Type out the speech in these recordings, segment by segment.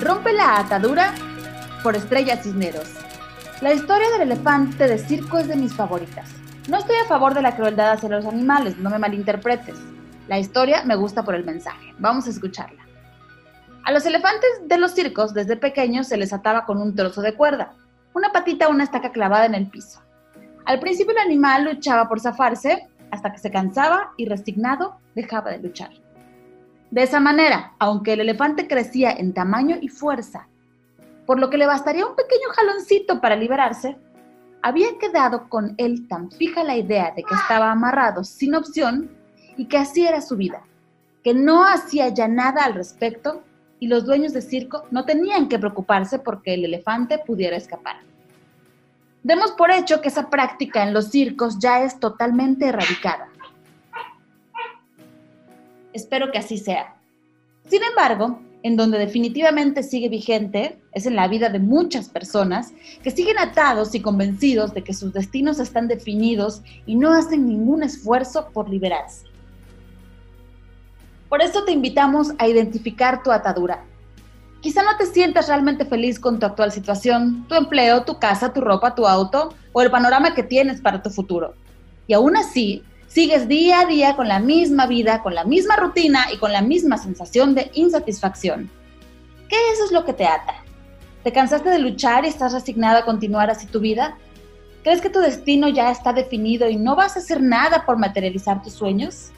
Rompe la atadura por Estrella Cisneros. La historia del elefante de circo es de mis favoritas. No estoy a favor de la crueldad hacia los animales, no me malinterpretes. La historia me gusta por el mensaje. Vamos a escucharla. A los elefantes de los circos desde pequeños se les ataba con un trozo de cuerda, una patita o una estaca clavada en el piso. Al principio el animal luchaba por zafarse hasta que se cansaba y resignado dejaba de luchar. De esa manera, aunque el elefante crecía en tamaño y fuerza, por lo que le bastaría un pequeño jaloncito para liberarse, había quedado con él tan fija la idea de que estaba amarrado sin opción y que así era su vida, que no hacía ya nada al respecto y los dueños de circo no tenían que preocuparse porque el elefante pudiera escapar. Demos por hecho que esa práctica en los circos ya es totalmente erradicada. Espero que así sea. Sin embargo, en donde definitivamente sigue vigente es en la vida de muchas personas que siguen atados y convencidos de que sus destinos están definidos y no hacen ningún esfuerzo por liberarse. Por eso te invitamos a identificar tu atadura. Quizá no te sientas realmente feliz con tu actual situación, tu empleo, tu casa, tu ropa, tu auto o el panorama que tienes para tu futuro. Y aún así, sigues día a día con la misma vida, con la misma rutina y con la misma sensación de insatisfacción. ¿Qué eso es lo que te ata? ¿Te cansaste de luchar y estás resignado a continuar así tu vida? ¿Crees que tu destino ya está definido y no vas a hacer nada por materializar tus sueños?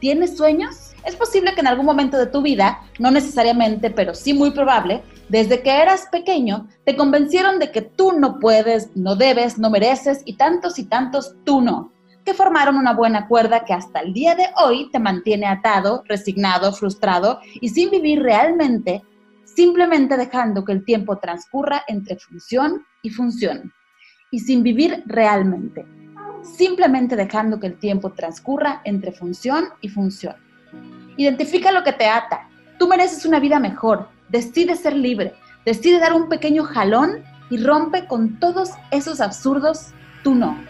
¿Tienes sueños? Es posible que en algún momento de tu vida, no necesariamente, pero sí muy probable, desde que eras pequeño, te convencieron de que tú no puedes, no debes, no mereces y tantos y tantos tú no, que formaron una buena cuerda que hasta el día de hoy te mantiene atado, resignado, frustrado y sin vivir realmente, simplemente dejando que el tiempo transcurra entre función y función y sin vivir realmente, simplemente dejando que el tiempo transcurra entre función y función. Identifica lo que te ata. Tú mereces una vida mejor. Decide ser libre. Decide dar un pequeño jalón y rompe con todos esos absurdos. Tú no.